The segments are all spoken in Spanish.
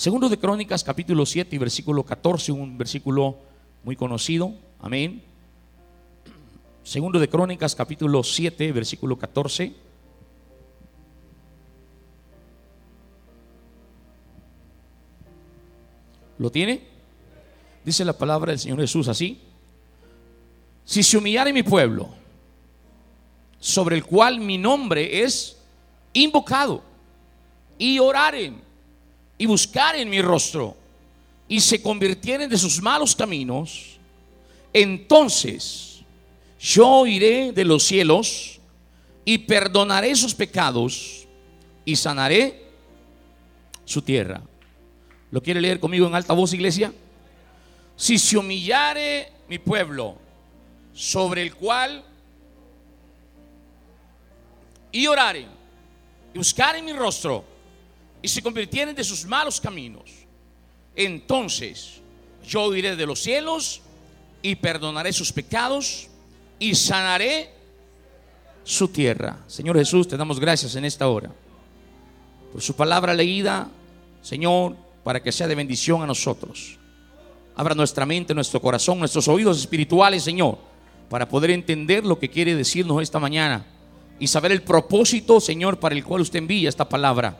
Segundo de Crónicas, capítulo 7 y versículo 14, un versículo muy conocido. Amén. Segundo de Crónicas, capítulo 7, versículo 14. ¿Lo tiene? Dice la palabra del Señor Jesús así. Si se humillare mi pueblo, sobre el cual mi nombre es invocado, y oraren, y buscaren mi rostro, y se convirtieren de sus malos caminos, entonces yo iré de los cielos y perdonaré sus pecados y sanaré su tierra. ¿Lo quiere leer conmigo en alta voz, iglesia? Si se humillare mi pueblo, sobre el cual y oraren y buscaren mi rostro y se convirtieren de sus malos caminos, entonces yo iré de los cielos y perdonaré sus pecados y sanaré su tierra. Señor Jesús, te damos gracias en esta hora por su palabra leída, Señor, para que sea de bendición a nosotros. Abra nuestra mente, nuestro corazón, nuestros oídos espirituales, Señor, para poder entender lo que quiere decirnos esta mañana y saber el propósito, Señor, para el cual usted envía esta palabra.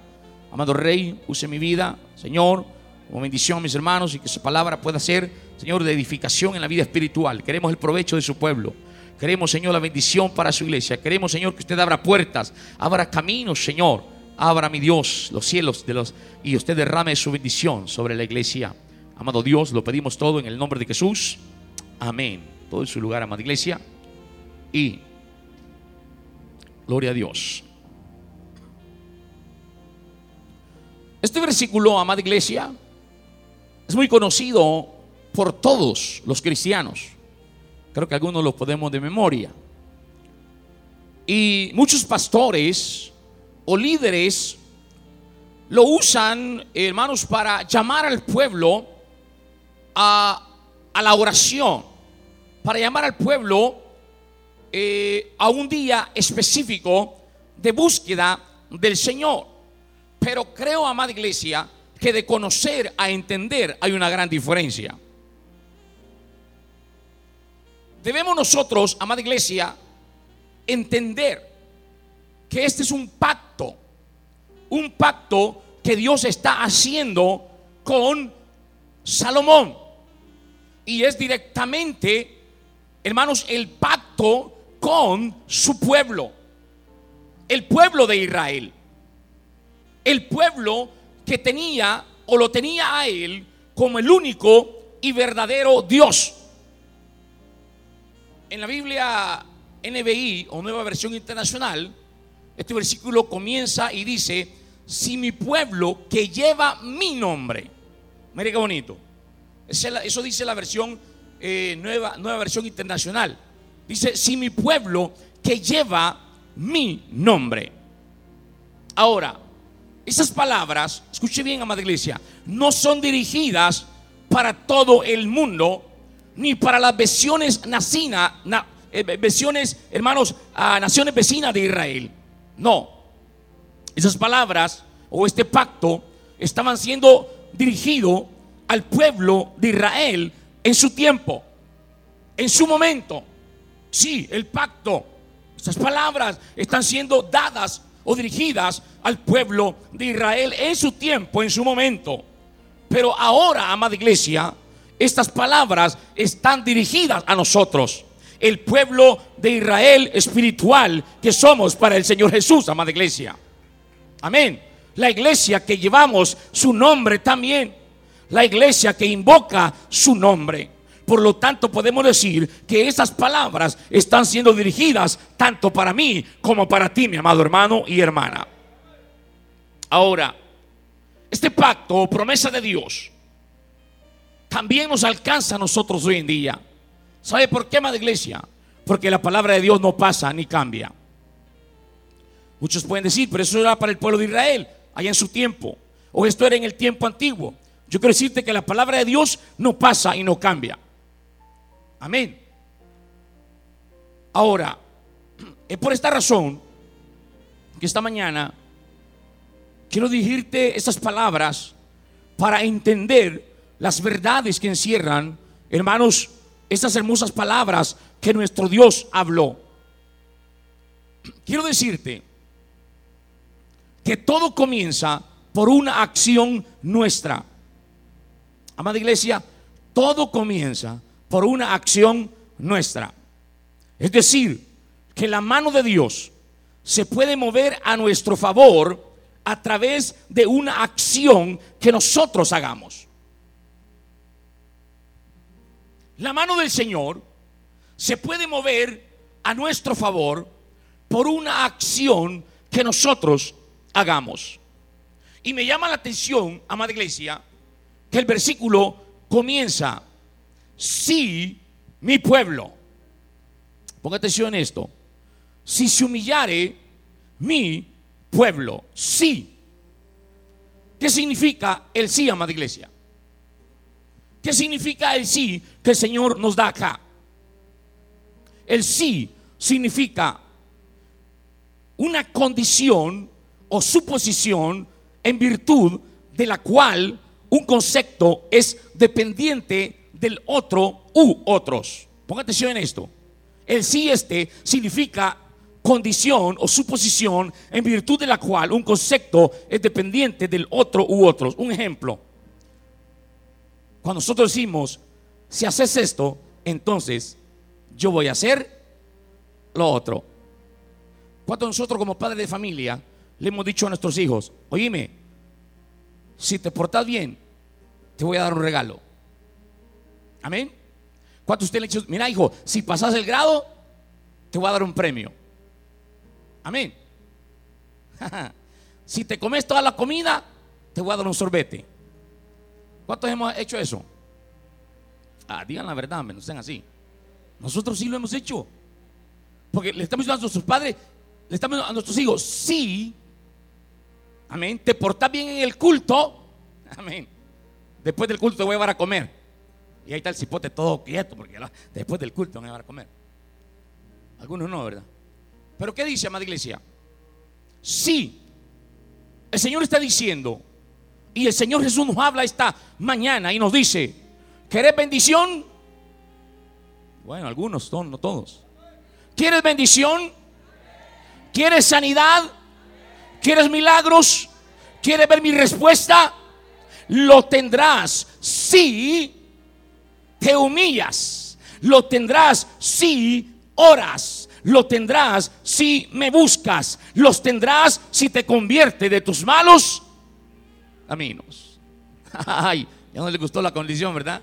Amado Rey, use mi vida, Señor, como bendición a mis hermanos y que su palabra pueda ser, Señor, de edificación en la vida espiritual. Queremos el provecho de su pueblo. Queremos, Señor, la bendición para su iglesia. Queremos, Señor, que usted abra puertas, abra caminos, Señor. Abra, mi Dios, los cielos de los y usted derrame su bendición sobre la iglesia. Amado Dios, lo pedimos todo en el nombre de Jesús. Amén. Todo en su lugar, amada iglesia. Y gloria a Dios. Este versículo, amada iglesia, es muy conocido por todos los cristianos. Creo que algunos lo podemos de memoria. Y muchos pastores o líderes lo usan, hermanos, para llamar al pueblo a, la oración, para llamar al pueblo eh, a un día específico de búsqueda del Señor. Pero creo, amada iglesia, que de conocer a entender hay una gran diferencia. Debemos nosotros, amada iglesia, entender que este es un pacto, un pacto que Dios está haciendo con Salomón. Y es directamente, hermanos, el pacto con su pueblo, el pueblo de Israel, el pueblo que tenía o lo tenía a él como el único y verdadero Dios. En la Biblia NBI o Nueva Versión Internacional, este versículo comienza y dice, si mi pueblo que lleva mi nombre, mire qué bonito, eso dice la versión eh, nueva, nueva versión internacional. Dice, si mi pueblo que lleva mi nombre. Ahora, esas palabras, escuche bien, amada iglesia, no son dirigidas para todo el mundo, ni para las versiones nacinas, versiones, eh, hermanos, a naciones vecinas de Israel. No. Esas palabras o este pacto estaban siendo dirigidos al pueblo de Israel en su tiempo, en su momento. Sí, el pacto. Estas palabras están siendo dadas o dirigidas al pueblo de Israel en su tiempo, en su momento. Pero ahora, amada iglesia, estas palabras están dirigidas a nosotros, el pueblo de Israel espiritual que somos para el Señor Jesús, amada iglesia. Amén. La iglesia que llevamos su nombre también. La iglesia que invoca su nombre. Por lo tanto, podemos decir que esas palabras están siendo dirigidas tanto para mí como para ti, mi amado hermano y hermana. Ahora, este pacto o promesa de Dios también nos alcanza a nosotros hoy en día. ¿Sabe por qué, amada iglesia? Porque la palabra de Dios no pasa ni cambia. Muchos pueden decir, pero eso era para el pueblo de Israel, allá en su tiempo. O esto era en el tiempo antiguo. Yo quiero decirte que la palabra de Dios no pasa y no cambia. Amén. Ahora, es por esta razón que esta mañana quiero dirigirte estas palabras para entender las verdades que encierran, hermanos, estas hermosas palabras que nuestro Dios habló. Quiero decirte que todo comienza por una acción nuestra. Amada iglesia, todo comienza por una acción nuestra. Es decir, que la mano de Dios se puede mover a nuestro favor a través de una acción que nosotros hagamos. La mano del Señor se puede mover a nuestro favor por una acción que nosotros hagamos. Y me llama la atención, amada iglesia, que el versículo comienza, si mi pueblo, ponga atención en esto, si se humillare mi pueblo, sí. ¿Qué significa el sí, amada iglesia? ¿Qué significa el sí que el Señor nos da acá? El sí significa una condición o suposición en virtud de la cual un concepto es dependiente del otro u otros. Ponga atención en esto. El sí este significa condición o suposición en virtud de la cual un concepto es dependiente del otro u otros. Un ejemplo. Cuando nosotros decimos, si haces esto, entonces yo voy a hacer lo otro. Cuando nosotros como padres de familia le hemos dicho a nuestros hijos, oíme, si te portas bien, te voy a dar un regalo. Amén. ¿Cuántos usted le dicho, mira hijo, si pasas el grado, te voy a dar un premio? Amén. si te comes toda la comida, te voy a dar un sorbete. ¿Cuántos hemos hecho eso? Ah, digan la verdad, no sean así. Nosotros sí lo hemos hecho. Porque le estamos diciendo a nuestros padres, le estamos diciendo a nuestros hijos, sí, amén, te portas bien en el culto, amén. Después del culto te voy a llevar a comer. Y ahí está el cipote todo quieto, porque después del culto van a a comer. Algunos no, ¿verdad? Pero ¿qué dice, amada iglesia? Sí, el Señor está diciendo, y el Señor Jesús nos habla esta mañana y nos dice, ¿querés bendición? Bueno, algunos son, no todos. ¿Quieres bendición? ¿Quieres sanidad? ¿Quieres milagros? ¿Quieres ver mi respuesta? Lo tendrás si te humillas. Lo tendrás si oras lo tendrás si me buscas, los tendrás si te convierte de tus malos caminos. Ay, ya no le gustó la condición, ¿verdad?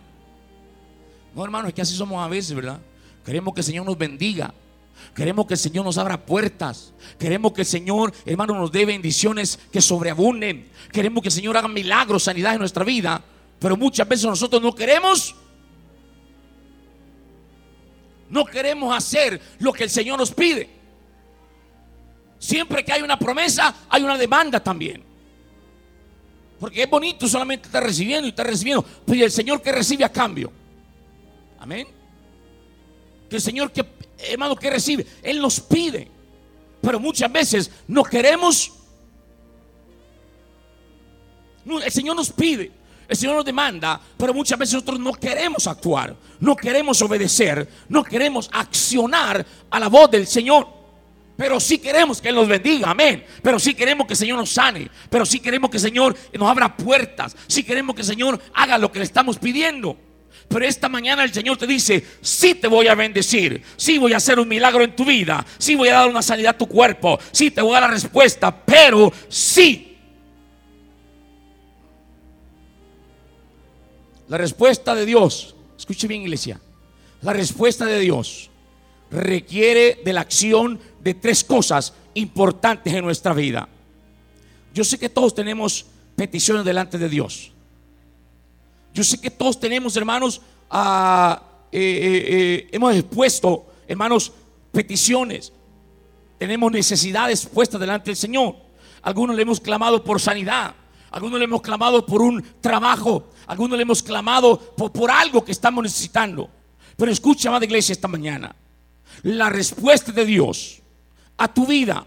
No, hermano, es que así somos a veces, ¿verdad? Queremos que el Señor nos bendiga. Queremos que el Señor nos abra puertas. Queremos que el Señor, hermano, nos dé bendiciones que sobreabunden. Queremos que el Señor haga milagros, sanidad en nuestra vida. Pero muchas veces nosotros no queremos no queremos hacer lo que el Señor nos pide. Siempre que hay una promesa, hay una demanda también. Porque es bonito solamente estar recibiendo y estar recibiendo. Pero el Señor que recibe a cambio. Amén. Que el Señor que, hermano, que recibe, Él nos pide. Pero muchas veces no queremos. el Señor nos pide. El Señor nos demanda, pero muchas veces nosotros no queremos actuar, no queremos obedecer, no queremos accionar a la voz del Señor. Pero sí queremos que Él nos bendiga, amén. Pero sí queremos que el Señor nos sane. Pero sí queremos que el Señor nos abra puertas. Sí queremos que el Señor haga lo que le estamos pidiendo. Pero esta mañana el Señor te dice, sí te voy a bendecir, sí voy a hacer un milagro en tu vida, sí voy a dar una sanidad a tu cuerpo, sí te voy a dar la respuesta, pero sí La respuesta de Dios, escuche bien iglesia, la respuesta de Dios requiere de la acción de tres cosas importantes en nuestra vida. Yo sé que todos tenemos peticiones delante de Dios. Yo sé que todos tenemos, hermanos, eh, eh, eh, hemos expuesto, hermanos, peticiones. Tenemos necesidades puestas delante del Señor. Algunos le hemos clamado por sanidad. Algunos le hemos clamado por un trabajo. Algunos le hemos clamado por, algo que estamos necesitando. Pero escucha, amada iglesia, esta mañana. La respuesta de Dios a tu vida,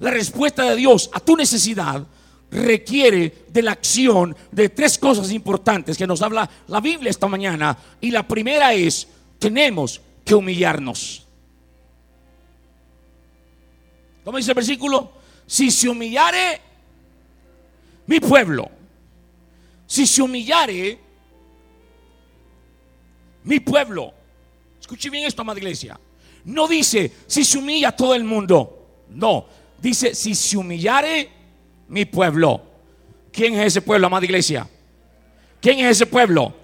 la respuesta de Dios a tu necesidad, requiere de la acción de tres cosas importantes que nos habla la Biblia esta mañana. Y la primera es, tenemos que humillarnos. ¿Cómo dice el versículo? Si se humillare mi pueblo, si se humillare mi pueblo, escuche bien esto, amada iglesia, no dice si se humilla todo el mundo, no, dice si se humillare mi pueblo. ¿Quién es ese pueblo, amada iglesia? ¿Quién es ese pueblo?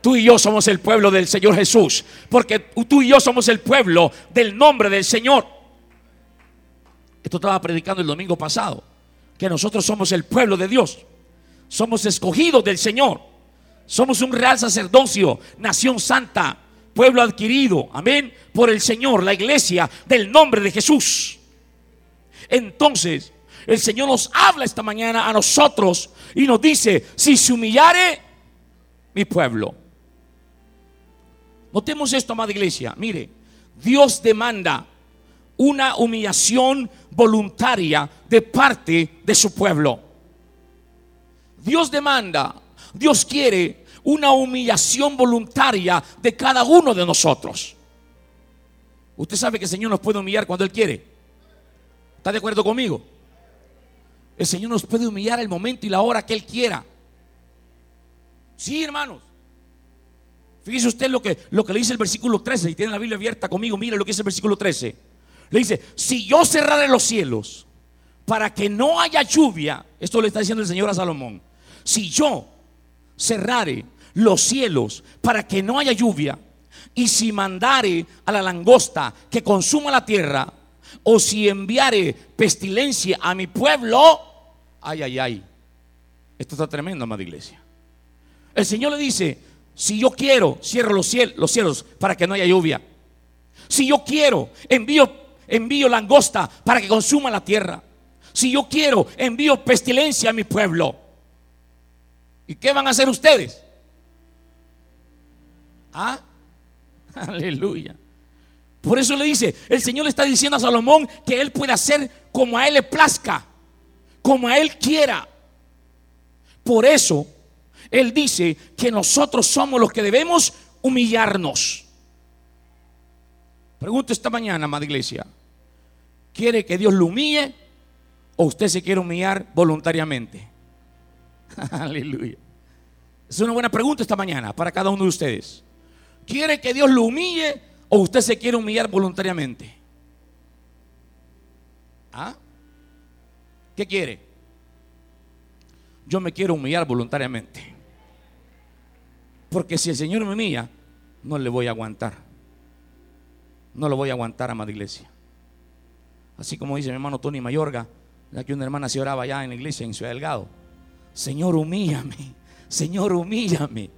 Tú y yo somos el pueblo del Señor Jesús, porque tú y yo somos el pueblo del nombre del Señor. Esto estaba predicando el domingo pasado, que nosotros somos el pueblo de Dios, somos escogidos del Señor, somos un real sacerdocio, nación santa, pueblo adquirido, amén, por el Señor, la iglesia del nombre de Jesús. Entonces, el Señor nos habla esta mañana a nosotros y nos dice, si se humillare mi pueblo. Notemos esto, amada iglesia. Mire, Dios demanda una humillación voluntaria de parte de su pueblo. Dios demanda, Dios quiere una humillación voluntaria de cada uno de nosotros. Usted sabe que el Señor nos puede humillar cuando Él quiere. ¿Está de acuerdo conmigo? El Señor nos puede humillar el momento y la hora que Él quiera. Sí, hermanos. Fíjese usted lo que, lo que le dice el versículo 13. Y tiene la Biblia abierta conmigo, mire lo que dice el versículo 13. Le dice, si yo cerrare los cielos para que no haya lluvia, esto le está diciendo el Señor a Salomón, si yo cerrare los cielos para que no haya lluvia, y si mandare a la langosta que consuma la tierra, o si enviare pestilencia a mi pueblo, ay, ay, ay. Esto está tremendo, amada iglesia. El Señor le dice, si yo quiero, cierro los cielos, los cielos para que no haya lluvia. Si yo quiero, envío, envío langosta para que consuma la tierra. Si yo quiero, envío pestilencia a mi pueblo. ¿Y qué van a hacer ustedes? ¿Ah? Aleluya. Por eso le dice, el Señor le está diciendo a Salomón que él puede hacer como a él le plazca, como a él quiera. Por eso, él dice que nosotros somos los que debemos humillarnos. Pregunto esta mañana, amada iglesia, ¿quiere que Dios lo humille o usted se quiere humillar voluntariamente? Aleluya. Es una buena pregunta esta mañana para cada uno de ustedes. ¿Quiere que Dios lo humille o usted se quiere humillar voluntariamente? ¿Ah? ¿Qué quiere? Yo me quiero humillar voluntariamente. Porque si el Señor me humilla, no le voy a aguantar. No lo voy a aguantar, amada iglesia. Así como dice mi hermano Tony Mayorga, ya que una hermana se oraba allá en la iglesia en Ciudad Delgado. Señor, humíllame. Señor, humíllame.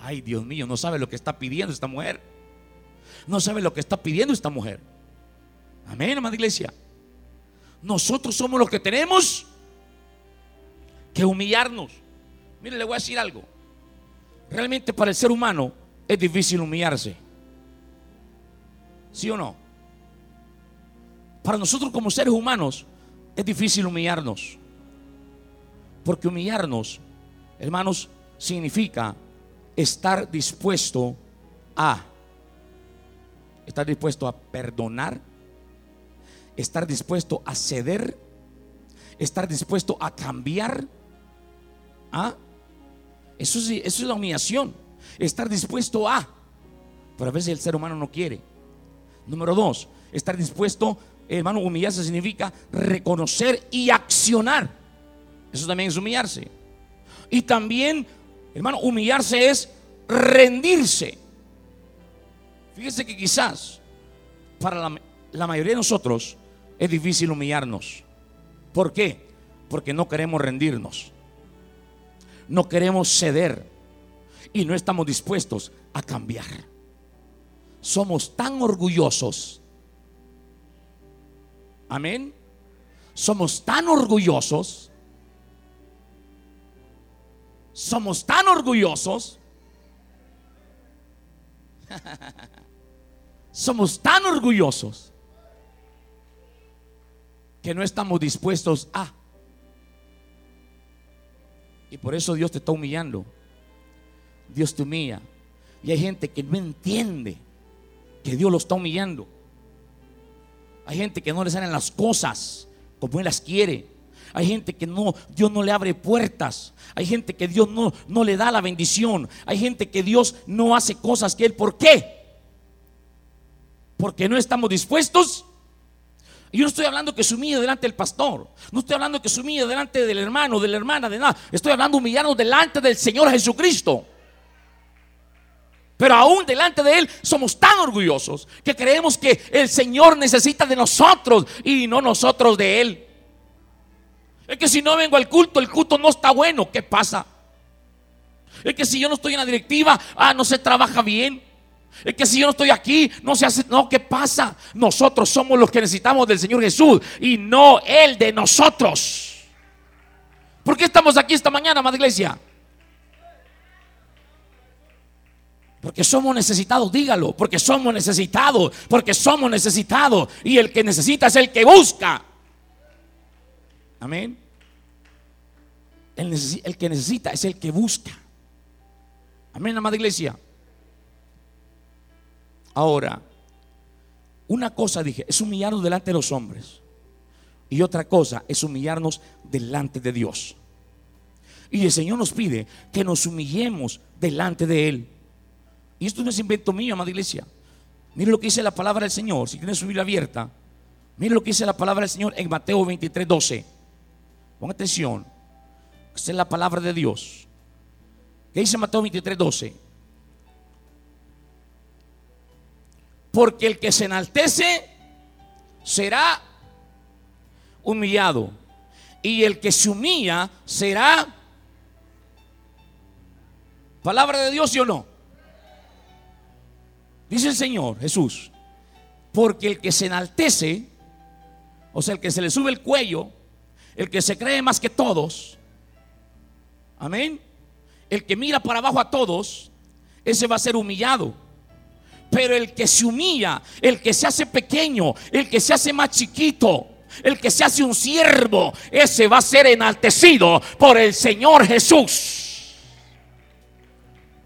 Ay, Dios mío, no sabe lo que está pidiendo esta mujer. No sabe lo que está pidiendo esta mujer. Amén, amada iglesia. Nosotros somos los que tenemos que humillarnos. Mire, le voy a decir algo. Realmente para el ser humano es difícil humillarse. ¿Sí o no? Para nosotros como seres humanos es difícil humillarnos. Porque humillarnos, hermanos, significa estar dispuesto a estar dispuesto a perdonar, estar dispuesto a ceder, estar dispuesto a cambiar. ¿Ah? Eso, eso es la humillación, estar dispuesto a. Pero a veces el ser humano no quiere. Número dos, estar dispuesto, hermano, humillarse significa reconocer y accionar. Eso también es humillarse. Y también, hermano, humillarse es rendirse. Fíjese que quizás para la, mayoría de nosotros es difícil humillarnos. ¿Por qué? Porque no queremos rendirnos. No queremos ceder. Y no estamos dispuestos a cambiar. Somos tan orgullosos. Amén. Somos tan orgullosos. Somos tan orgullosos Somos tan orgullosos que no estamos dispuestos a. Y por eso Dios te está humillando. Dios te humilla. Y hay gente que no entiende que Dios lo está humillando. Hay gente que no le salen las cosas como Él las quiere. Hay gente que no, Dios no le abre puertas. Hay gente que Dios no, no le da la bendición. Hay gente que Dios no hace cosas que Él. ¿Por qué? Porque no estamos dispuestos. Yo no estoy hablando que se humille delante del pastor. No estoy hablando que se humille delante del hermano, de la hermana, de nada. Estoy hablando humillarnos delante del Señor Jesucristo. Pero aún delante de Él somos tan orgullosos que creemos que el Señor necesita de nosotros y no nosotros de Él. Es que si no vengo al culto, el culto no está bueno. ¿Qué pasa? Es que si yo no estoy en la directiva, ah, no se trabaja bien. Es que si yo no estoy aquí, no se hace. No, ¿qué pasa? Nosotros somos los que necesitamos del Señor Jesús y no Él de nosotros. ¿Por qué estamos aquí esta mañana, madre iglesia? Porque somos necesitados, dígalo, porque somos necesitados, porque somos necesitados. Y el que necesita es el que busca. Amén. El, que necesita es el que busca. Amén, amada iglesia. Ahora, una cosa dije, es humillarnos delante de los hombres. Y otra cosa es humillarnos delante de Dios. Y el Señor nos pide que nos humillemos delante de Él. Y esto no es invento mío, amada iglesia. Mire lo que dice la palabra del Señor. Si tiene su Biblia abierta, mire lo que dice la palabra del Señor en Mateo 23, 12. Ponga atención. Esta es la palabra de Dios. ¿Qué dice Mateo 23, 12? Porque el que se enaltece será humillado. Y el que se humilla será palabra de Dios, ¿sí o no? Dice el Señor Jesús, porque el que se enaltece, o sea, el que se le sube el cuello, el que se cree más que todos, amén, el que mira para abajo a todos, ese va a ser humillado. Pero el que se humilla, el que se hace pequeño, el que se hace más chiquito, el que se hace un siervo, ese va a ser enaltecido por el Señor Jesús.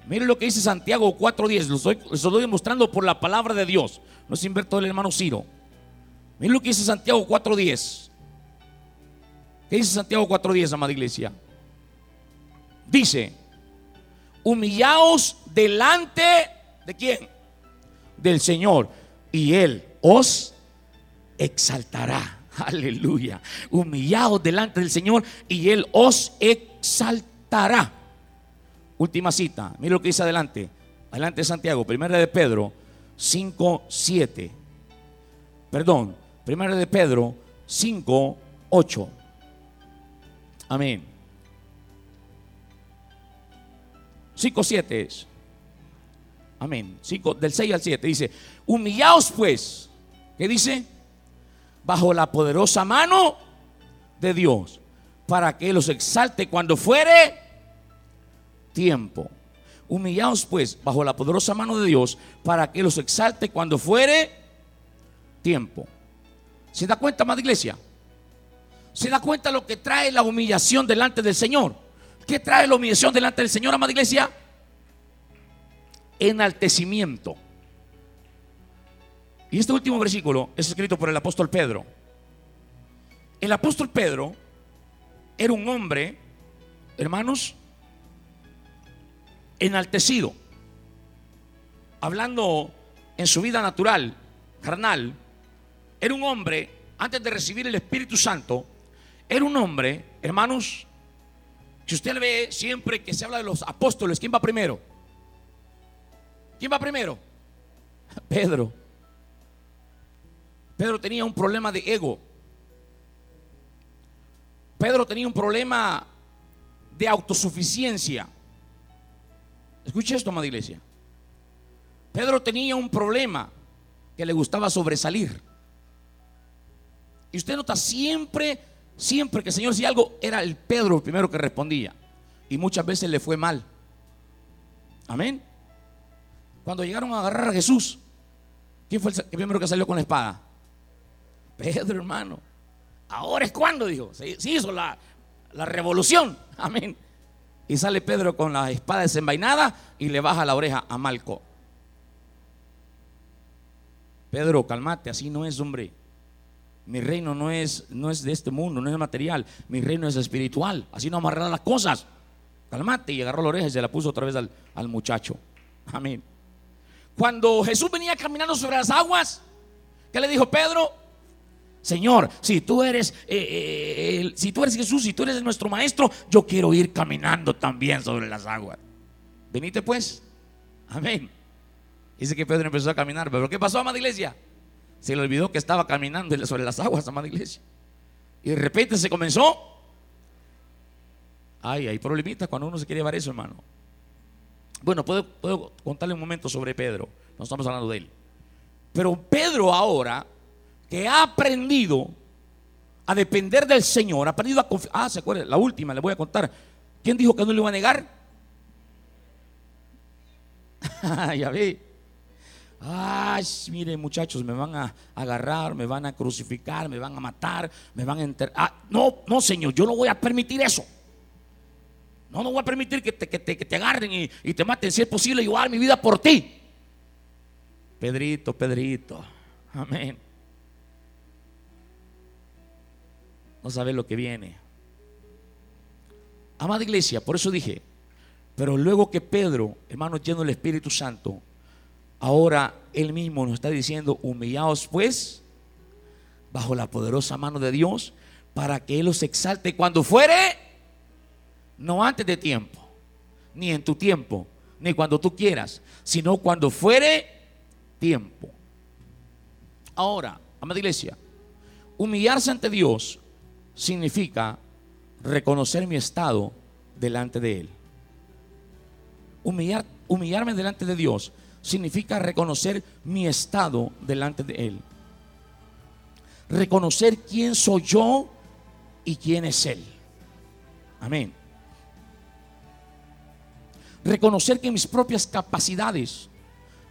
Miren lo que dice Santiago 4.10. Lo estoy, estoy demostrando por la palabra de Dios. No es invento del hermano Ciro. Miren lo que dice Santiago 4.10. ¿Qué dice Santiago 4.10, amada iglesia? Dice, humillaos delante de quién? Del Señor. Y Él os exaltará. Aleluya. Humillaos delante del Señor y Él os exaltará. Última cita. Mira lo que dice adelante. Adelante Santiago. Primera de Pedro 5, 7. Perdón. Primera de Pedro 5, 8. Amén. 5, 7 es. Amén. 5, del 6 al 7 dice, humillaos pues. ¿Qué dice? Bajo la poderosa mano de Dios, para que los exalte cuando fuere tiempo. Humillaos pues bajo la poderosa mano de Dios para que los exalte cuando fuere tiempo. ¿Se da cuenta, más iglesia? ¿Se da cuenta lo que trae la humillación delante del Señor? ¿Qué trae la humillación delante del Señor, amada iglesia? Enaltecimiento. Y este último versículo es escrito por el apóstol Pedro. El apóstol Pedro era un hombre, hermanos, enaltecido. Hablando en su vida natural, carnal, era un hombre, antes de recibir el Espíritu Santo, era un hombre, hermanos, que usted ve siempre que se habla de los apóstoles, ¿quién va primero? ¿Quién va primero? Pedro. Pedro tenía un problema de ego. Pedro tenía un problema de autosuficiencia. Escuche esto, amada iglesia. Pedro tenía un problema que le gustaba sobresalir. Y usted nota siempre, siempre que el Señor decía algo, era el Pedro el primero que respondía. Y muchas veces le fue mal. Amén. Cuando llegaron a agarrar a Jesús, ¿quién fue el primero que salió con la espada? Pedro, hermano. Ahora es cuando, dijo. Se, hizo la, la revolución. Amén. Y sale Pedro con la espada desenvainada y le baja la oreja a Malco. Pedro, calmate, así no es, hombre. Mi reino no es, no es de este mundo, no es material. Mi reino es espiritual. Así no amarrar las cosas. Calmate. Y agarró la oreja y se la puso otra vez al, al muchacho. Amén. Cuando Jesús venía caminando sobre las aguas, ¿qué le dijo Pedro? Señor, si tú eres, eh, eh, si tú eres Jesús, si tú eres nuestro maestro, yo quiero ir caminando también sobre las aguas. Venite pues. Amén. Dice que Pedro empezó a caminar. Pero ¿qué pasó, amada iglesia? Se le olvidó que estaba caminando sobre las aguas, amada iglesia. Y de repente se comenzó. Ay, hay problemitas cuando uno se quiere llevar eso, hermano. Bueno, puedo, puedo contarle un momento sobre Pedro. No estamos hablando de él. Pero Pedro ahora que ha aprendido a depender del Señor, ha aprendido a confiar. Ah, se acuerda, la última, le voy a contar. ¿Quién dijo que no le iba a negar? ya ve. Ay, miren muchachos, me van a agarrar, me van a crucificar, me van a matar, me van a enterrar. Ah, no, no, Señor, yo no voy a permitir eso. No, no voy a permitir que te, que te, agarren y, y, te maten. Si es posible, yo mi vida por ti. Pedrito, Pedrito. Amén. no sabe lo que viene. Amada iglesia, por eso dije, pero luego que Pedro, hermano lleno del Espíritu Santo, ahora él mismo nos está diciendo, humillaos pues bajo la poderosa mano de Dios, para que Él los exalte cuando fuere, no antes de tiempo, ni en tu tiempo, ni cuando tú quieras, sino cuando fuere tiempo. Ahora, amada iglesia, humillarse ante Dios significa reconocer mi estado delante de Él. Humillar, humillarme delante de Dios significa reconocer mi estado delante de Él. Reconocer quién soy yo y quién es Él. Amén. Reconocer que mis propias capacidades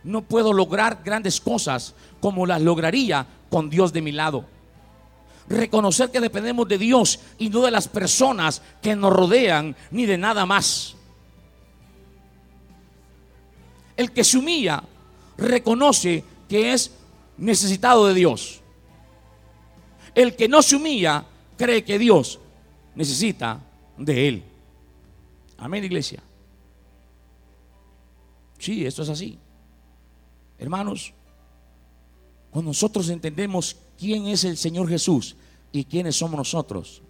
no puedo lograr grandes cosas como las lograría con Dios de mi lado reconocer que dependemos de Dios y no de las personas que nos rodean ni de nada más. El que se humilla reconoce que es necesitado de Dios. El que no se humilla cree que Dios necesita de él. Amén, iglesia. Sí, esto es así. Hermanos, cuando nosotros entendemos quién es el Señor Jesús y quiénes somos nosotros,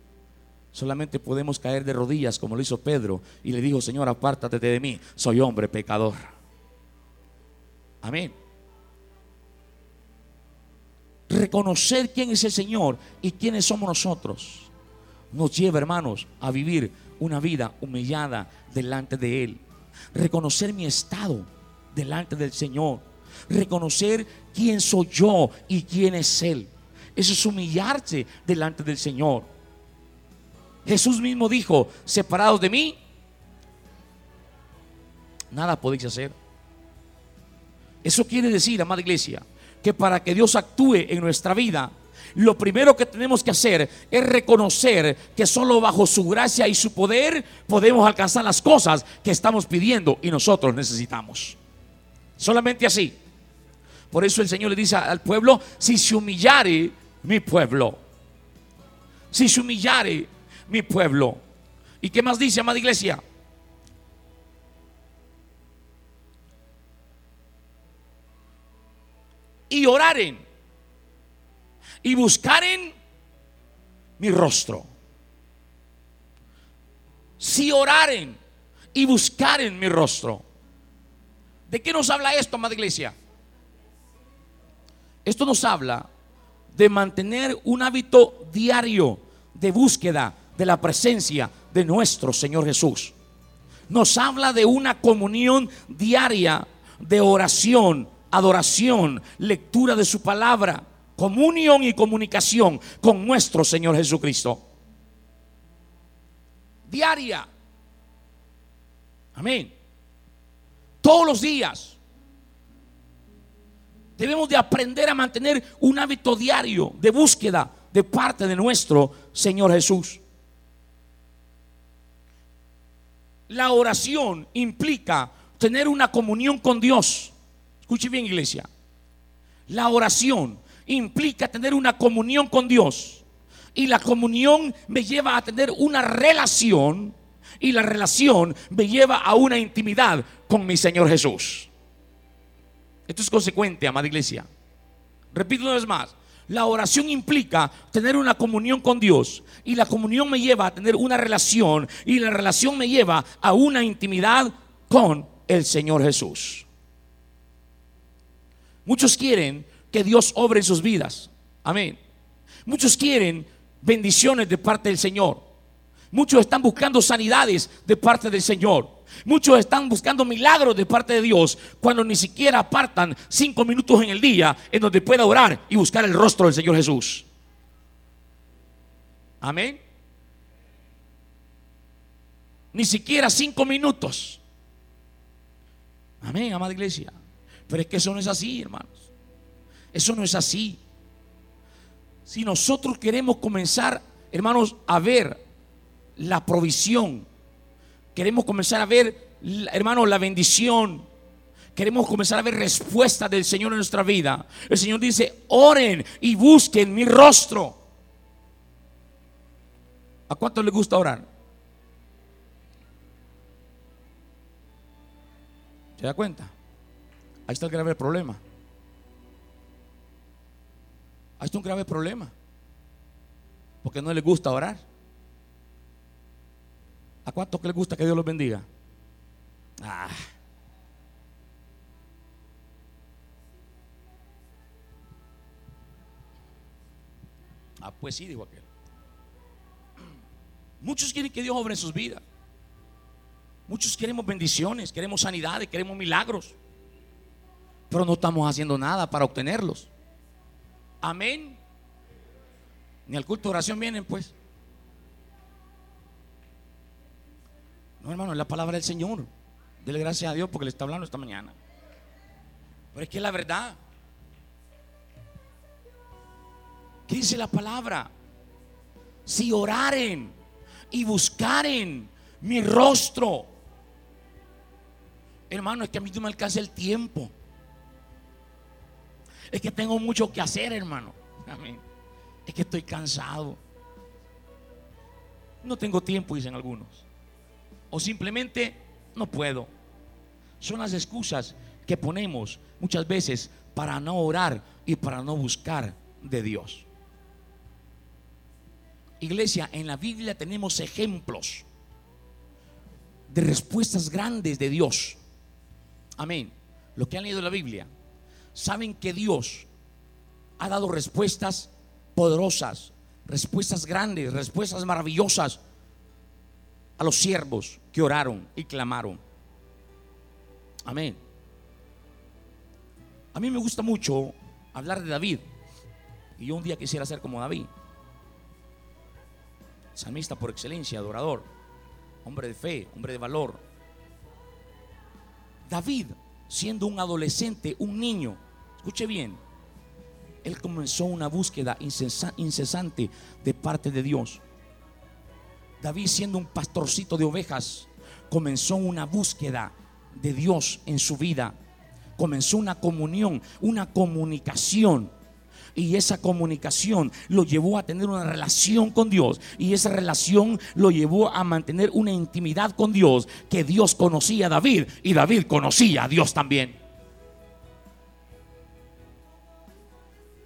solamente podemos caer de rodillas como lo hizo Pedro y le dijo, Señor, apártate de mí, soy hombre pecador. Amén. Reconocer quién es el Señor y quiénes somos nosotros nos lleva, hermanos, a vivir una vida humillada delante de Él. Reconocer mi estado delante del Señor. Reconocer quién soy yo y quién es Él. Eso es humillarse delante del Señor. Jesús mismo dijo, separados de mí, nada podéis hacer. Eso quiere decir, amada iglesia, que para que Dios actúe en nuestra vida, lo primero que tenemos que hacer es reconocer que solo bajo su gracia y su poder podemos alcanzar las cosas que estamos pidiendo y nosotros necesitamos. Solamente así. Por eso el Señor le dice al pueblo, si se humillare mi pueblo. Si se humillare mi pueblo. ¿Y qué más dice, amada iglesia? Y oraren. Y buscaren mi rostro. Si oraren y buscaren mi rostro. ¿De qué nos habla esto, amada iglesia? Esto nos habla de mantener un hábito diario de búsqueda de la presencia de nuestro Señor Jesús. Nos habla de una comunión diaria de oración, adoración, lectura de su palabra, comunión y comunicación con nuestro Señor Jesucristo. Diaria. Amén. Todos los días. Debemos de aprender a mantener un hábito diario de búsqueda de parte de nuestro Señor Jesús. la oración implica tener una comunión con Dios. Escuche bien, iglesia. La oración implica tener una comunión con Dios. Y la comunión me lleva a tener una relación. Y la relación me lleva a una intimidad con mi Señor Jesús. Esto es consecuente, amada iglesia. Repito una vez más. La oración implica tener una comunión con Dios y la comunión me lleva a tener una relación y la relación me lleva a una intimidad con el Señor Jesús. Muchos quieren que Dios obre en sus vidas. Amén. Muchos quieren bendiciones de parte del Señor. Muchos están buscando sanidades de parte del Señor. Muchos están buscando milagros de parte de Dios cuando ni siquiera apartan cinco minutos en el día en donde pueda orar y buscar el rostro del Señor Jesús. Amén. Ni siquiera cinco minutos. Amén, amada iglesia. Pero es que eso no es así, hermanos. Eso no es así. Si nosotros queremos comenzar, hermanos, a ver la provisión, queremos comenzar a ver, hermanos, la bendición, queremos comenzar a ver respuesta del Señor en nuestra vida. El Señor dice, oren y busquen mi rostro. ¿A cuánto le gusta orar? ¿Se da cuenta? Ahí está el grave problema. Ahí está un grave problema. Porque no le gusta orar. ¿A cuántos que le gusta que Dios los bendiga? Ah. ah. pues sí, dijo aquel. Muchos quieren que Dios obre sus vidas. Muchos queremos bendiciones, queremos sanidades, queremos milagros. Pero no estamos haciendo nada para obtenerlos. Amén. Ni al culto de oración vienen, pues. No, hermano, es la palabra del Señor. Dele gracias a Dios porque le está hablando esta mañana. Pero es que es la verdad. ¿Qué dice la palabra? Si oraren y buscaren mi rostro. Hermano, es que a mí no me alcanza el tiempo. Es que tengo mucho que hacer, hermano. Amén. Es que estoy cansado. No tengo tiempo, dicen algunos. O simplemente no puedo. Son las excusas que ponemos muchas veces para no orar y para no buscar de Dios. Iglesia, en la Biblia tenemos ejemplos de respuestas grandes de Dios. Amén. Lo que han leído la Biblia saben que Dios ha dado respuestas poderosas, respuestas grandes, respuestas maravillosas a los siervos que oraron y clamaron. Amén. A mí me gusta mucho hablar de David. Y yo un día quisiera ser como David. Salmista por excelencia, adorador, hombre de fe, hombre de valor. David, siendo un adolescente, un niño, Escuche bien, él comenzó una búsqueda incesante de parte de Dios. David siendo un pastorcito de ovejas, comenzó una búsqueda de Dios en su vida. Comenzó una comunión, una comunicación. Y esa comunicación lo llevó a tener una relación con Dios. Y esa relación lo llevó a mantener una intimidad con Dios. Que Dios conocía a David y David conocía a Dios también.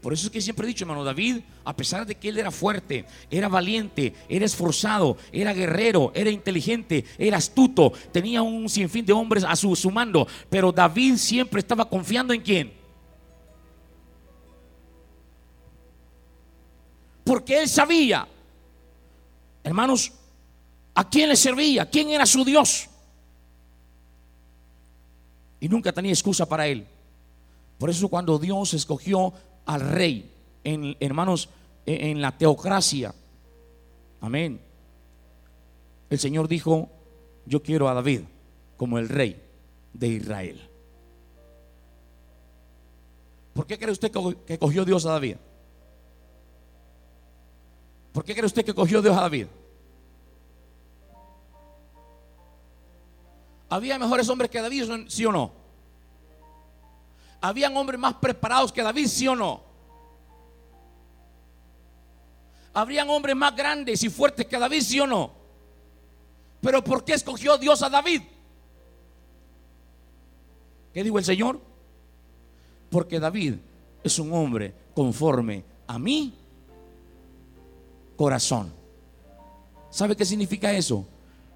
Por eso es que siempre he dicho, hermano, David, a pesar de que él era fuerte, era valiente, era esforzado, era guerrero, era inteligente, era astuto, tenía un sinfín de hombres a su, mando, pero David siempre estaba confiando en quién. Porque él sabía, hermanos, a quién le servía, quién era su Dios. Y nunca tenía excusa para él. Por eso cuando Dios escogió al rey, en, hermanos, e, en la teocracia. Amén. El Señor dijo, yo quiero a David como el rey de Israel. ¿Por qué cree usted que cogió Dios a David? ¿Por qué cree usted que cogió Dios a David? ¿Había mejores hombres que David, sí o no? ¿Habían hombres más preparados que David, sí o no? ¿Habrían hombres más grandes y fuertes que David, sí o no? Pero ¿por qué escogió Dios a David? ¿Qué dijo el Señor? Porque David es un hombre conforme a mi corazón. ¿Sabe qué significa eso?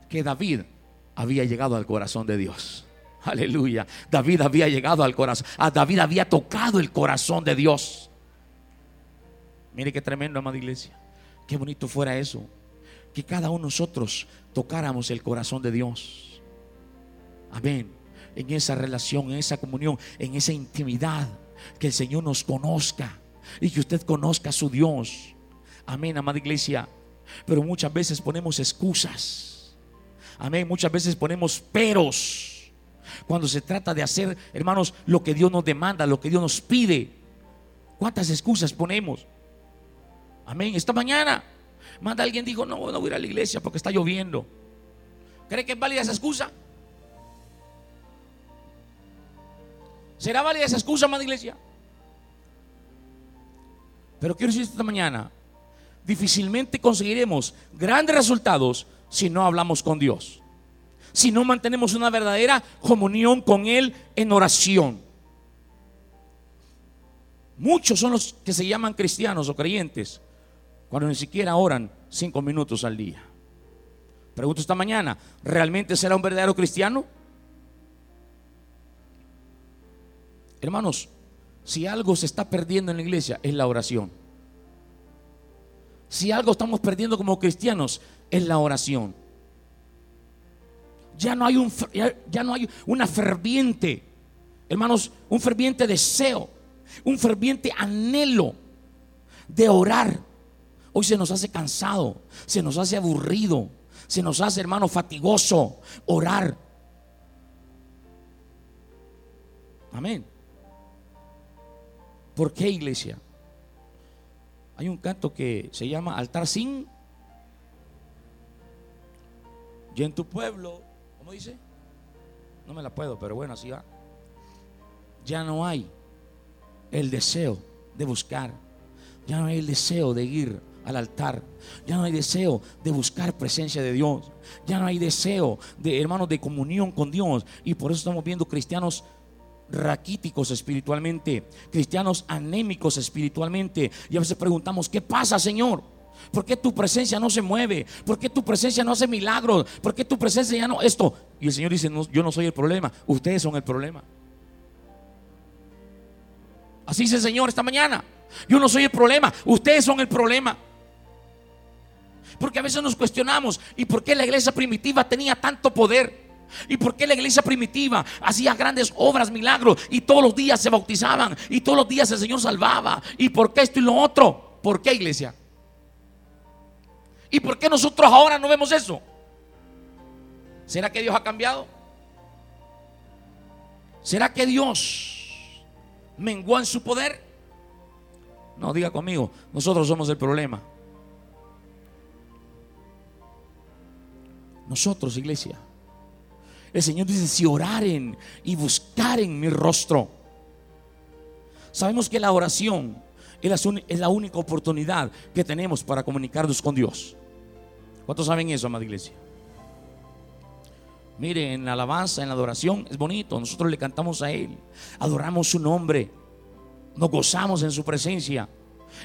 Que David había llegado al corazón de Dios. Aleluya. David había llegado al corazón. A David había tocado el corazón de Dios. Mire qué tremendo, amada iglesia. Qué bonito fuera eso. Que cada uno de nosotros tocáramos el corazón de Dios. Amén. En esa relación, en esa comunión, en esa intimidad. Que el Señor nos conozca y que usted conozca a su Dios. Amén, amada iglesia. Pero muchas veces ponemos excusas. Amén. Muchas veces ponemos peros. Cuando se trata de hacer, hermanos, lo que Dios nos demanda, lo que Dios nos pide. ¿Cuántas excusas ponemos? Amén. Esta mañana, manda alguien dijo, no, no voy a ir a la iglesia porque está lloviendo. ¿Cree que es válida esa excusa? ¿Será válida esa excusa, amada iglesia? Pero quiero decir esta mañana, difícilmente conseguiremos grandes resultados si no hablamos con Dios. Si no mantenemos una verdadera comunión con Él en oración. Muchos son los que se llaman cristianos o creyentes cuando ni siquiera oran cinco minutos al día. Pregunto esta mañana, ¿realmente será un verdadero cristiano? Hermanos, si algo se está perdiendo en la iglesia es la oración. Si algo estamos perdiendo como cristianos es la oración. Ya no hay un ya no hay una ferviente, hermanos, un ferviente deseo, un ferviente anhelo de orar. Hoy se nos hace cansado, se nos hace aburrido, se nos hace, hermano, fatigoso orar. Amén. ¿Por qué iglesia? Hay un canto que se llama altar sin. Y en tu pueblo, ¿cómo dice? No me la puedo, pero bueno, así va. Ya no hay el deseo de buscar. Ya no hay el deseo de ir al altar. Ya no hay deseo de buscar presencia de Dios. Ya no hay deseo de hermanos de comunión con Dios. Y por eso estamos viendo cristianos raquíticos espiritualmente, cristianos anémicos espiritualmente. Y a veces preguntamos, ¿qué pasa, Señor? ¿Por qué tu presencia no se mueve? ¿Por qué tu presencia no hace milagros? ¿Por qué tu presencia ya no esto? Y el Señor dice, yo no soy el problema, ustedes son el problema. Así dice el Señor esta mañana. Yo no soy el problema, ustedes son el problema. Porque a veces nos cuestionamos, ¿y por qué la iglesia primitiva tenía tanto poder? ¿Y por qué la iglesia primitiva hacía grandes obras, milagros y todos los días se bautizaban y todos los días el Señor salvaba? ¿Y por qué esto y lo otro? ¿Por qué iglesia? ¿Y por qué nosotros ahora no vemos eso? ¿Será que Dios ha cambiado? ¿Será que Dios menguó en su poder? No, diga conmigo, nosotros somos el problema. Nosotros, iglesia. El Señor dice, si oraren y buscaren mi rostro. Sabemos que la oración es la única oportunidad que tenemos para comunicarnos con Dios. ¿Cuántos saben eso, amada iglesia? Mire, en la alabanza, en la adoración, es bonito. Nosotros le cantamos a Él, adoramos su nombre, nos gozamos en su presencia.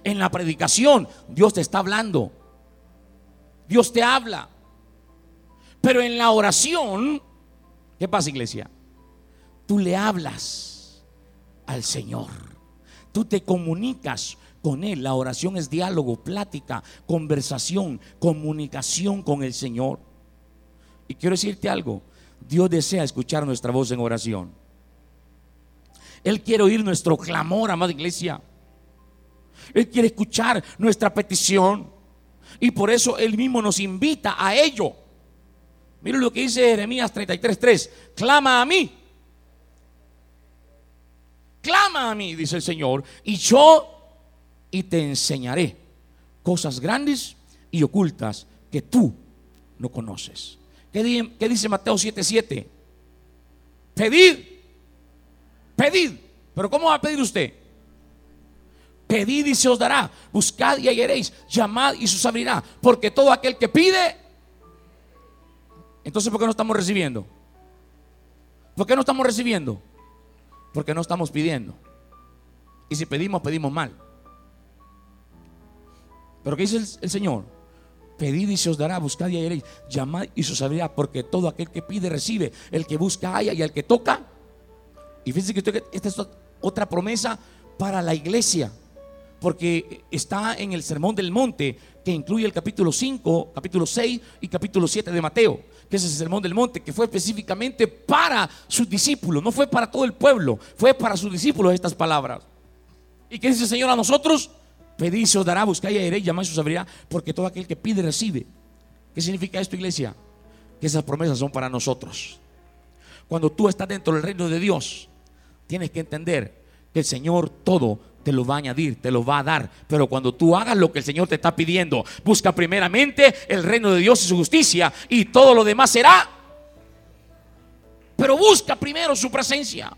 En la predicación, Dios te está hablando. Dios te habla. Pero en la oración, ¿Qué pasa, iglesia? Tú le hablas al Señor. Tú te comunicas con Él. La oración es diálogo, plática, conversación, comunicación con el Señor. Y quiero decirte algo. Dios desea escuchar nuestra voz en oración. Él quiere oír nuestro clamor, amada iglesia. Él quiere escuchar nuestra petición. Y por eso Él mismo nos invita a ello. Miren lo que dice Jeremías 33:3. Clama a mí. Clama a mí, dice el Señor, y yo y te enseñaré cosas grandes y ocultas que tú no conoces. ¿Qué, dice Mateo 7:7? Pedid. Pedid. Pero ¿cómo va a pedir usted? Pedid y se os dará. Buscad y hallaréis. Llamad y se os abrirá. Porque todo aquel que pide. Entonces, ¿por qué no estamos recibiendo? ¿Por qué no estamos recibiendo? Porque no estamos pidiendo. Y si pedimos, pedimos mal. Pero ¿qué dice el, Señor? Pedid y se os dará, buscad y hallaréis, llamad y se os abrirá, porque todo aquel que pide recibe, el que busca halla y el que toca. Y fíjense que esta es otra promesa para la iglesia, porque está en el Sermón del Monte, que incluye el capítulo 5, capítulo 6 y capítulo 7 de Mateo, que es el Sermón del Monte, que fue específicamente para sus discípulos, no fue para todo el pueblo, fue para sus discípulos estas palabras. ¿Y qué dice el Señor a nosotros? Pedid se os dará, buscáis y hallaréis, llamáis y os abrirá, porque todo aquel que pide recibe. ¿Qué significa esto, iglesia? Que esas promesas son para nosotros. Cuando tú estás dentro del reino de Dios, tienes que entender que el Señor todo te lo va a añadir, te lo va a dar. Pero cuando tú hagas lo que el Señor te está pidiendo, busca primeramente el reino de Dios y su justicia y todo lo demás será. Pero busca primero su presencia.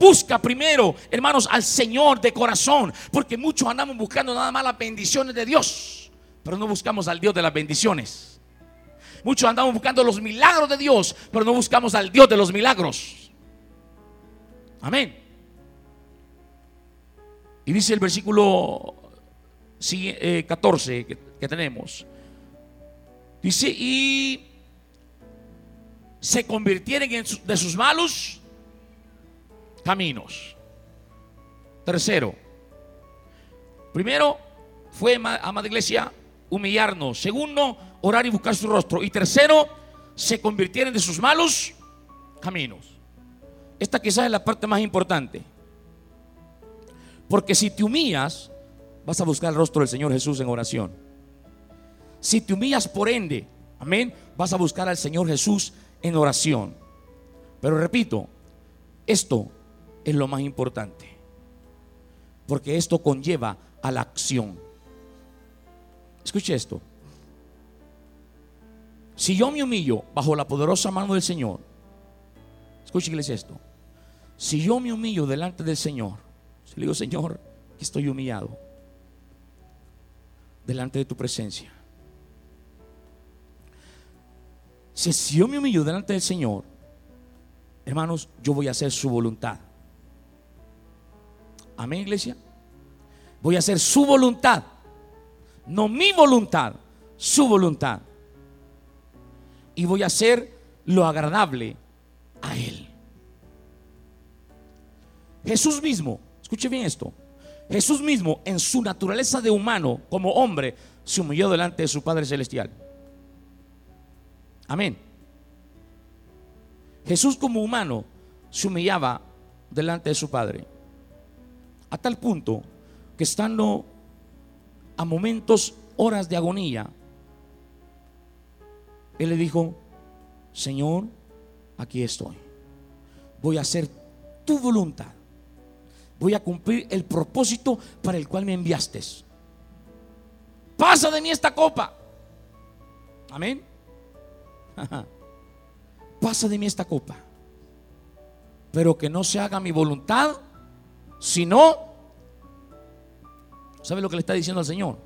Busca primero, hermanos, al Señor de corazón, porque muchos andamos buscando nada más las bendiciones de Dios, pero no buscamos al Dios de las bendiciones. Muchos andamos buscando los milagros de Dios, pero no buscamos al Dios de los milagros. Amén. Y dice el versículo 14 eh, que, tenemos. Dice, y se convirtieron de sus malos caminos. Tercero, primero fue, amada iglesia, humillarnos. Segundo, orar y buscar su rostro. Y tercero, se convirtieron de sus malos caminos. Esta quizás es la parte más importante. Porque si te humillas, vas a buscar el rostro del Señor Jesús en oración. Si te humillas por ende, amén, vas a buscar al Señor Jesús en oración. Pero repito, esto es lo más importante. Porque esto conlleva a la acción. Escuche esto. Si yo me humillo bajo la poderosa mano del Señor, escuche iglesia esto. Si yo me humillo delante del Señor, si le digo, Señor, que estoy humillado delante de tu presencia. Si, si yo me humillo delante del Señor, hermanos, yo voy a hacer su voluntad. Amén, iglesia. Voy a hacer su voluntad. No mi voluntad, su voluntad. Y voy a hacer lo agradable a Él. Jesús mismo, escuche bien esto. Jesús mismo, en su naturaleza de humano, como hombre, se humilló delante de su Padre Celestial. Amén. Jesús como humano se humillaba delante de su Padre. A tal punto que estando a momentos, horas de agonía, Él le dijo, Señor, aquí estoy. Voy a hacer tu voluntad. Voy a cumplir el propósito para el cual me enviaste. Pasa de mí esta copa. Amén. Pasa de mí esta copa. Pero que no se haga mi voluntad, si no, ¿sabe lo que le está diciendo al Señor?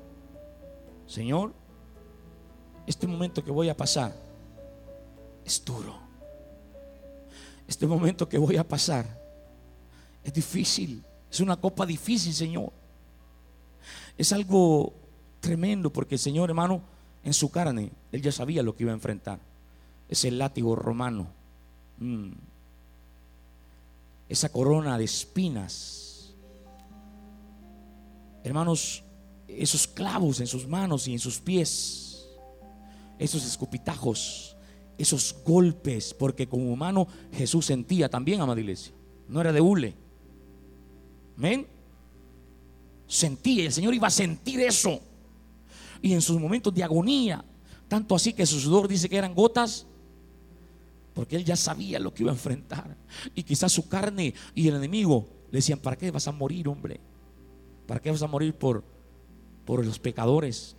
Señor, este momento que voy a pasar es duro. Este momento que voy a pasar es difícil. Es una copa difícil, Señor. Es algo tremendo porque el Señor, hermano, en su carne, Él ya sabía lo que iba a enfrentar. Es el látigo romano. Mm. Esa corona de espinas hermanos, esos clavos en sus manos y en sus pies, esos escupitajos, esos golpes, porque como humano Jesús sentía también, amada iglesia, no era de hule. Amén. Sentía, el Señor iba a sentir eso. Y en sus momentos de agonía, tanto así que su sudor dice que eran gotas, porque él ya sabía lo que iba a enfrentar. Y quizás su carne y el enemigo le decían, ¿para qué vas a morir, hombre? ¿Para qué vas a morir por, por los pecadores?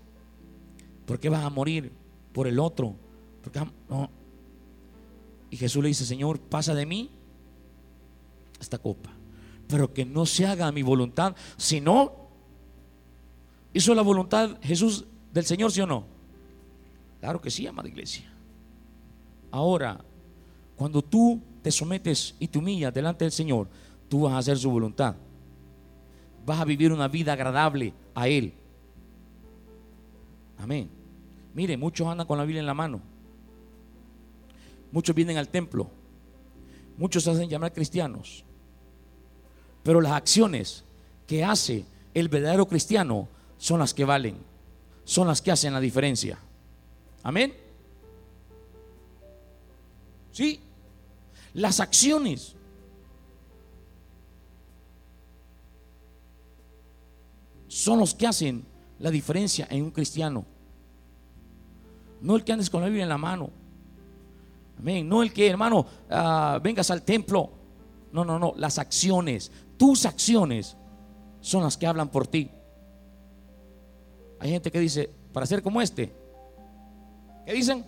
¿Por qué vas a morir por el otro? Porque, no. Y Jesús le dice, Señor, pasa de mí esta copa, pero que no se haga mi voluntad, sino hizo la voluntad Jesús del Señor, ¿sí o no? Claro que sí, amada iglesia. Ahora, cuando tú te sometes y te humillas delante del Señor, tú vas a hacer su voluntad. Vas a vivir una vida agradable a Él. Amén. Mire, muchos andan con la Biblia en la mano. Muchos vienen al templo. Muchos se hacen llamar cristianos. Pero las acciones que hace el verdadero cristiano son las que valen. Son las que hacen la diferencia. Amén. Sí. Las acciones. Son los que hacen la diferencia en un cristiano. No el que andes con la Biblia en la mano. Amén. No el que, hermano, ah, vengas al templo. No, no, no. Las acciones. Tus acciones son las que hablan por ti. Hay gente que dice, para ser como este. ¿Qué dicen?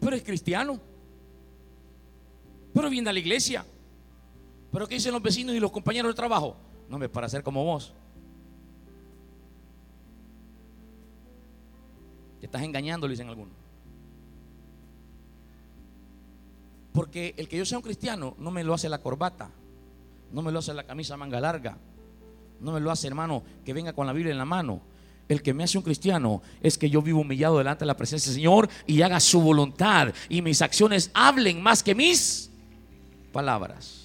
Pero es cristiano. Pero viene a la iglesia. Pero ¿qué dicen los vecinos y los compañeros de trabajo? No me para ser como vos. Te estás engañando, le dicen algunos. Porque el que yo sea un cristiano no me lo hace la corbata, no me lo hace la camisa manga larga, no me lo hace hermano que venga con la Biblia en la mano. El que me hace un cristiano es que yo vivo humillado delante de la presencia del Señor y haga su voluntad y mis acciones hablen más que mis palabras.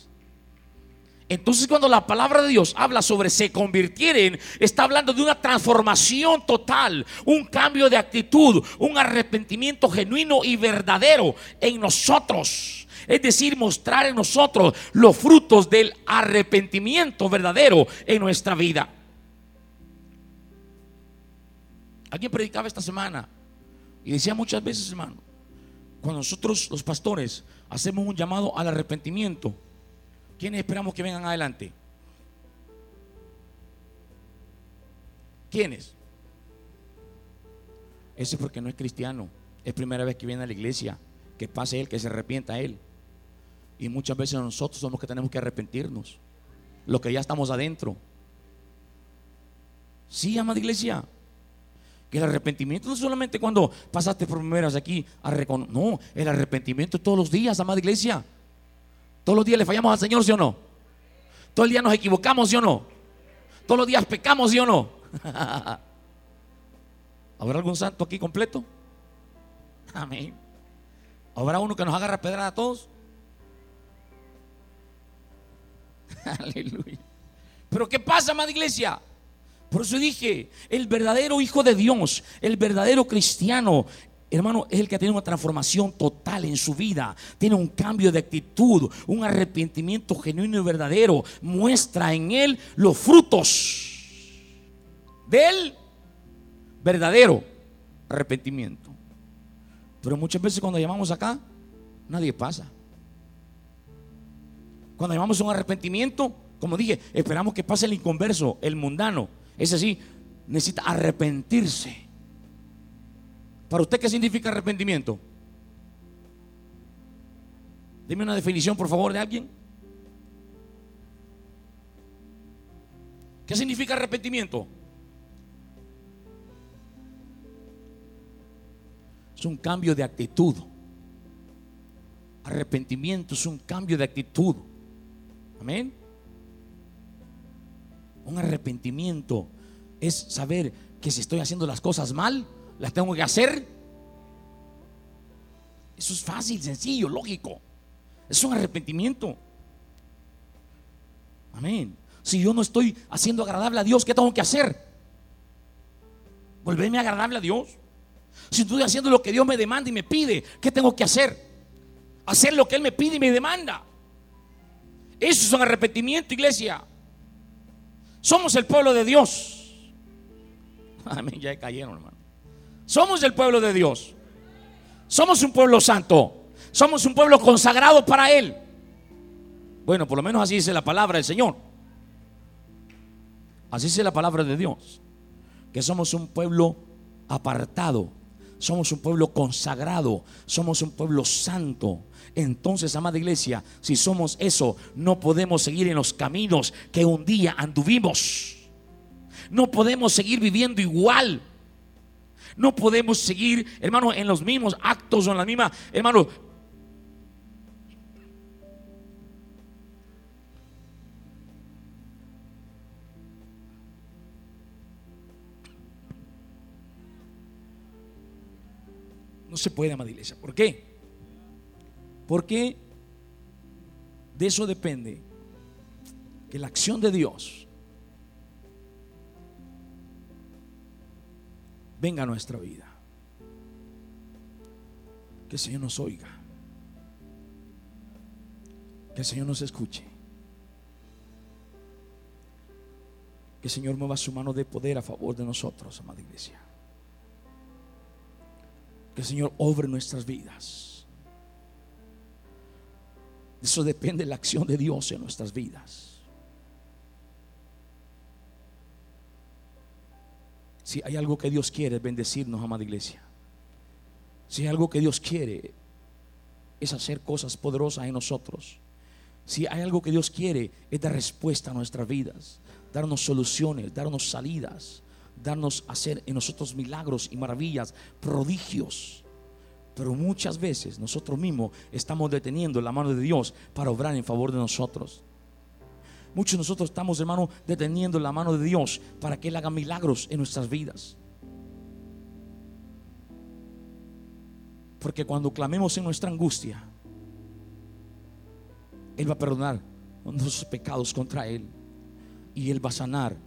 Entonces cuando la palabra de Dios habla sobre se convirtieren, está hablando de una transformación total, un cambio de actitud, un arrepentimiento genuino y verdadero en nosotros. Es decir, mostrar en nosotros los frutos del arrepentimiento verdadero en nuestra vida. Alguien predicaba esta semana y decía muchas veces, hermano, cuando nosotros los pastores hacemos un llamado al arrepentimiento, ¿Quiénes esperamos que vengan adelante? ¿Quiénes? Ese porque no es cristiano. Es primera vez que viene a la iglesia. Que pase él, que se arrepienta él. Y muchas veces nosotros somos los que tenemos que arrepentirnos. Los que ya estamos adentro. Sí, amada iglesia. Que el arrepentimiento no es solamente cuando pasaste por primeras aquí a reconocer. No, el arrepentimiento todos los días, amada iglesia. Todos los días le fallamos al Señor, ¿sí o no? Todo el día nos equivocamos, ¿sí o no? Todos los días pecamos, ¿sí o no? ¿Habrá algún santo aquí completo? Amén. ¿Habrá uno que nos agarre pedra a todos? Aleluya. Pero ¿qué pasa, amada iglesia? Por eso dije, el verdadero hijo de Dios, el verdadero cristiano, hermano, es el que tiene una transformación total en su vida. Tiene un cambio de actitud, un arrepentimiento genuino y verdadero. Muestra en él los frutos del verdadero arrepentimiento. Pero muchas veces cuando llamamos acá, nadie pasa. Cuando llamamos un arrepentimiento, como dije, esperamos que pase el inconverso, el mundano. Es así, necesita arrepentirse. ¿Para usted qué significa arrepentimiento? Dime una definición, por favor, de alguien. ¿Qué significa arrepentimiento? Es un cambio de actitud. Arrepentimiento es un cambio de actitud. Amén. Un arrepentimiento es saber que si estoy haciendo las cosas mal, las tengo que hacer. Eso es fácil, sencillo, lógico. Es un arrepentimiento. Amén. Si yo no estoy haciendo agradable a Dios, ¿qué tengo que hacer? Volverme agradable a Dios. Si estoy haciendo lo que Dios me demanda y me pide, ¿qué tengo que hacer? Hacer lo que Él me pide y me demanda. Eso es un arrepentimiento, iglesia. Somos el pueblo de Dios. Amén, ya cayeron, hermano. Somos el pueblo de Dios. Somos un pueblo santo. Somos un pueblo consagrado para Él. Bueno, por lo menos así dice la palabra del Señor. Así dice la palabra de Dios. Que somos un pueblo apartado. somos un pueblo consagrado, somos un pueblo santo. Entonces, amada iglesia, si somos eso, no podemos seguir en los caminos que un día anduvimos. No podemos seguir viviendo igual. No podemos seguir, hermano, en los mismos actos o en la misma, hermano, No se puede, amada iglesia. ¿Por qué? Porque de eso depende que la acción de Dios venga a nuestra vida. Que el Señor nos oiga. Que el Señor nos escuche. Que el Señor mueva su mano de poder a favor de nosotros, amada iglesia. Que el Señor obre nuestras vidas. eso depende la acción de Dios en nuestras vidas. Si hay algo que Dios quiere es bendecirnos, amada iglesia. Si hay algo que Dios quiere es hacer cosas poderosas en nosotros. Si hay algo que Dios quiere es dar respuesta a nuestras vidas, darnos soluciones, darnos salidas darnos hacer en nosotros milagros y maravillas, prodigios. Pero muchas veces nosotros mismos estamos deteniendo la mano de Dios para obrar en favor de nosotros. Muchos de nosotros estamos, hermano, deteniendo la mano de Dios para que Él haga milagros en nuestras vidas. Porque cuando clamemos en nuestra angustia, Él va a perdonar nuestros pecados contra Él y Él va a sanar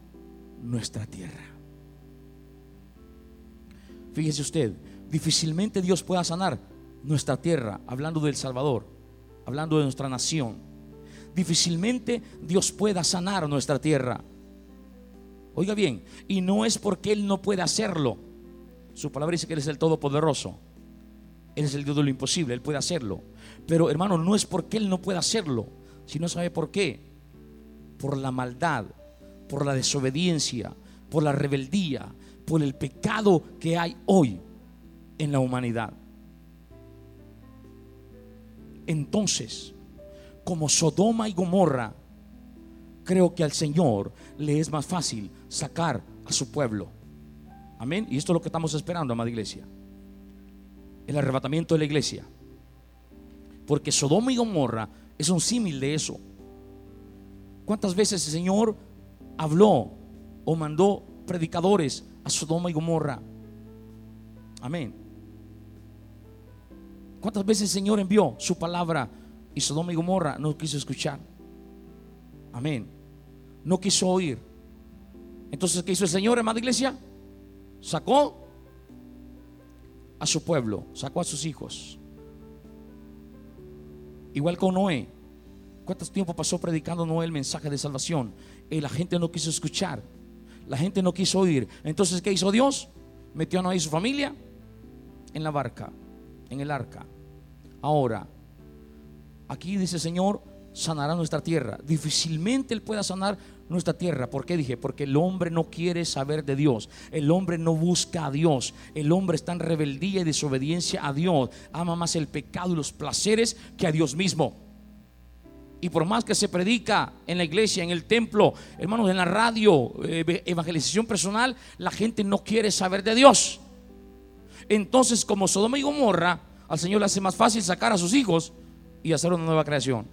nuestra tierra. Fíjese usted, difícilmente Dios pueda sanar nuestra tierra, hablando del Salvador, hablando de nuestra nación. Difícilmente Dios pueda sanar nuestra tierra. Oiga bien, y no es porque Él no puede hacerlo. Su palabra dice que Él es el Todopoderoso. Él es el Dios de lo imposible, Él puede hacerlo. Pero hermano, no es porque Él no pueda hacerlo, sino sabe por qué. Por la maldad, por la desobediencia, por la rebeldía, por el pecado que hay hoy en la humanidad. Entonces, como Sodoma y Gomorra, creo que al Señor le es más fácil sacar a su pueblo. Amén. Y esto es lo que estamos esperando, amada iglesia. El arrebatamiento de la iglesia. Porque Sodoma y Gomorra es un símil de eso. ¿Cuántas veces el Señor habló o mandó predicadores a Sodoma y Gomorra. Amén. ¿Cuántas veces el Señor envió su palabra y Sodoma y Gomorra no quiso escuchar? Amén. No quiso oír. Entonces, ¿qué hizo el Señor, hermana iglesia? Sacó a su pueblo, sacó a sus hijos. Igual con Noé. ¿Cuánto tiempo pasó predicando Noé el mensaje de salvación? Y la gente no quiso escuchar. La gente no quiso oír. Entonces, ¿qué hizo Dios? Metió a Noé y su familia en la barca, en el arca. Ahora, aquí dice Señor, sanará nuestra tierra. Difícilmente Él pueda sanar nuestra tierra. ¿Por qué dije? Porque el hombre no quiere saber de Dios. El hombre no busca a Dios. El hombre está en rebeldía y desobediencia a Dios. Ama más el pecado y los placeres que a Dios mismo. Y por más que se predica en la iglesia, en el templo, hermanos, en la radio, eh, evangelización personal, la gente no quiere saber de Dios. Entonces, como Sodoma y Gomorra, al Señor le hace más fácil sacar a sus hijos y hacer una nueva creación.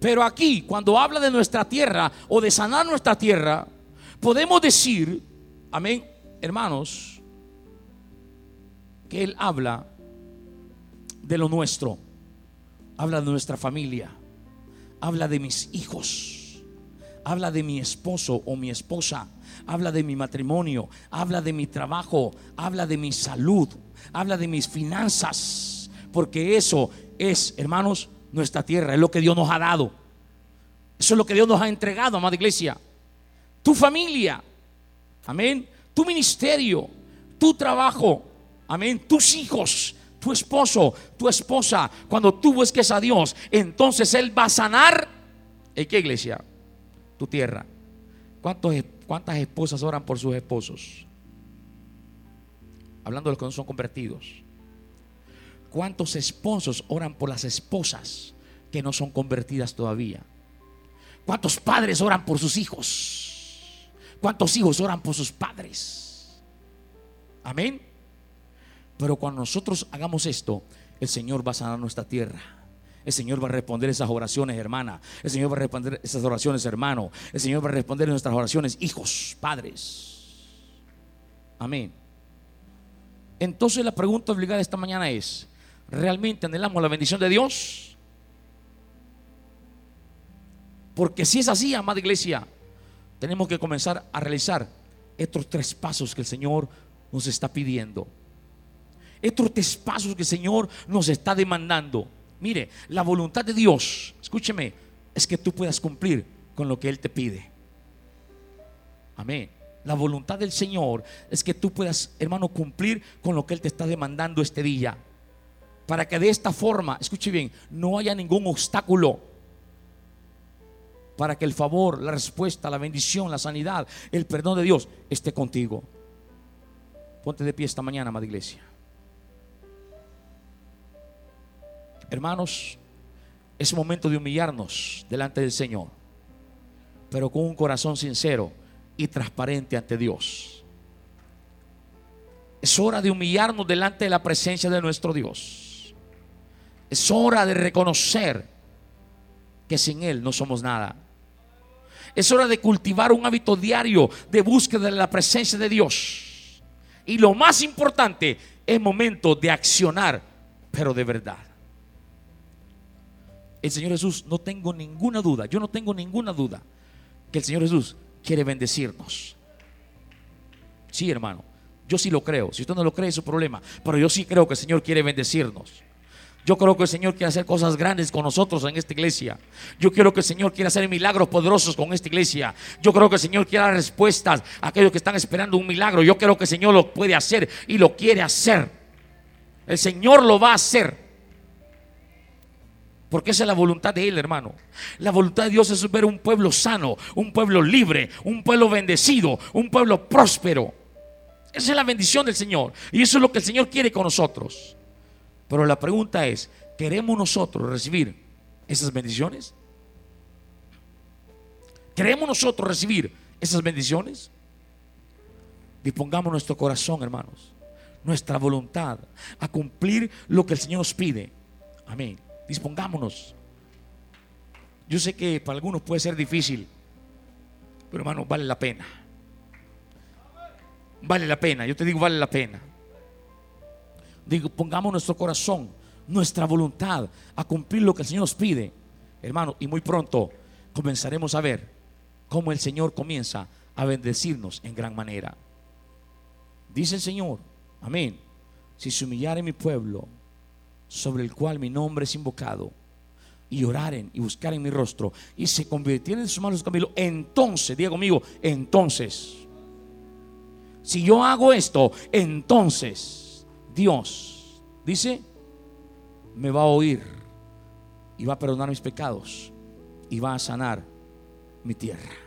Pero aquí, cuando habla de nuestra tierra o de sanar nuestra tierra, podemos decir, amén, hermanos, que Él habla de lo nuestro habla de nuestra familia, habla de mis hijos, habla de mi esposo o mi esposa, habla de mi matrimonio, habla de mi trabajo, habla de mi salud, habla de mis finanzas, porque eso es, hermanos, nuestra tierra, es lo que Dios nos ha dado. Eso es lo que Dios nos ha entregado, amada iglesia. Tu familia, amén. Tu ministerio, tu trabajo, amén. Tus hijos, tu esposo, tu esposa, cuando tú busques a Dios, entonces Él va a sanar. ¿En qué iglesia? Tu tierra. ¿Cuántos, ¿Cuántas esposas oran por sus esposos? hablando de los que no son convertidos. ¿Cuántos esposos oran por las esposas que no son convertidas todavía? ¿Cuántos padres oran por sus hijos? ¿Cuántos hijos oran por sus padres? Amén. Pero cuando nosotros hagamos esto, el Señor va a sanar nuestra tierra. El Señor va a responder esas oraciones, hermana. El Señor va a responder esas oraciones, hermano. El Señor va a responder nuestras oraciones, hijos, padres. Amén. Entonces la pregunta obligada esta mañana es, ¿realmente anhelamos la bendición de Dios? Porque si es así, amada iglesia, tenemos que comenzar a realizar estos tres pasos que el Señor nos está pidiendo. Estos tres pasos que el Señor nos está demandando. Mire, la voluntad de Dios, escúcheme, es que tú puedas cumplir con lo que Él te pide. Amén. La voluntad del Señor es que tú puedas, hermano, cumplir con lo que Él te está demandando este día. Para que de esta forma, escuche bien, no haya ningún obstáculo. Para que el favor, la respuesta, la bendición, la sanidad, el perdón de Dios esté contigo. Ponte de pie esta mañana, amada iglesia. Hermanos, es momento de humillarnos delante del Señor, pero con un corazón sincero y transparente ante Dios. Es hora de humillarnos delante de la presencia de nuestro Dios. Es hora de reconocer que sin Él no somos nada. Es hora de cultivar un hábito diario de búsqueda de la presencia de Dios. Y lo más importante, es momento de accionar, pero de verdad el Señor Jesús, no tengo ninguna duda, yo no tengo ninguna duda que el Señor Jesús quiere bendecirnos. Sí, hermano, yo sí lo creo. Si usted no lo cree, es su problema. Pero yo sí creo que el Señor quiere bendecirnos. Yo creo que el Señor quiere hacer cosas grandes con nosotros en esta iglesia. Yo quiero que el Señor quiera hacer milagros poderosos con esta iglesia. Yo creo que el Señor quiere dar respuestas a aquellos que están esperando un milagro. Yo creo que el Señor lo puede hacer y lo quiere hacer. El Señor lo va a hacer. Porque esa es la voluntad de Él, hermano. La voluntad de Dios es ver un pueblo sano, un pueblo libre, un pueblo bendecido, un pueblo próspero. Esa es la bendición del Señor. Y eso es lo que el Señor quiere con nosotros. Pero la pregunta es, ¿queremos nosotros recibir esas bendiciones? ¿Queremos nosotros recibir esas bendiciones? Dispongamos nuestro corazón, hermanos, nuestra voluntad a cumplir lo que el Señor nos pide. Amén. Dispongámonos. Yo sé que para algunos puede ser difícil, pero hermano, vale la pena. Vale la pena, yo te digo, vale la pena. Digo, pongamos nuestro corazón, nuestra voluntad a cumplir lo que el Señor nos pide, hermano, y muy pronto comenzaremos a ver cómo el Señor comienza a bendecirnos en gran manera. Dice el Señor, amén. Si se humillare mi pueblo, sobre el cual mi nombre es invocado, y oraren y buscaren mi rostro, y se convirtieren en sus malos caminos, entonces, diga conmigo, entonces, si yo hago esto, entonces Dios, dice, me va a oír y va a perdonar mis pecados y va a sanar mi tierra.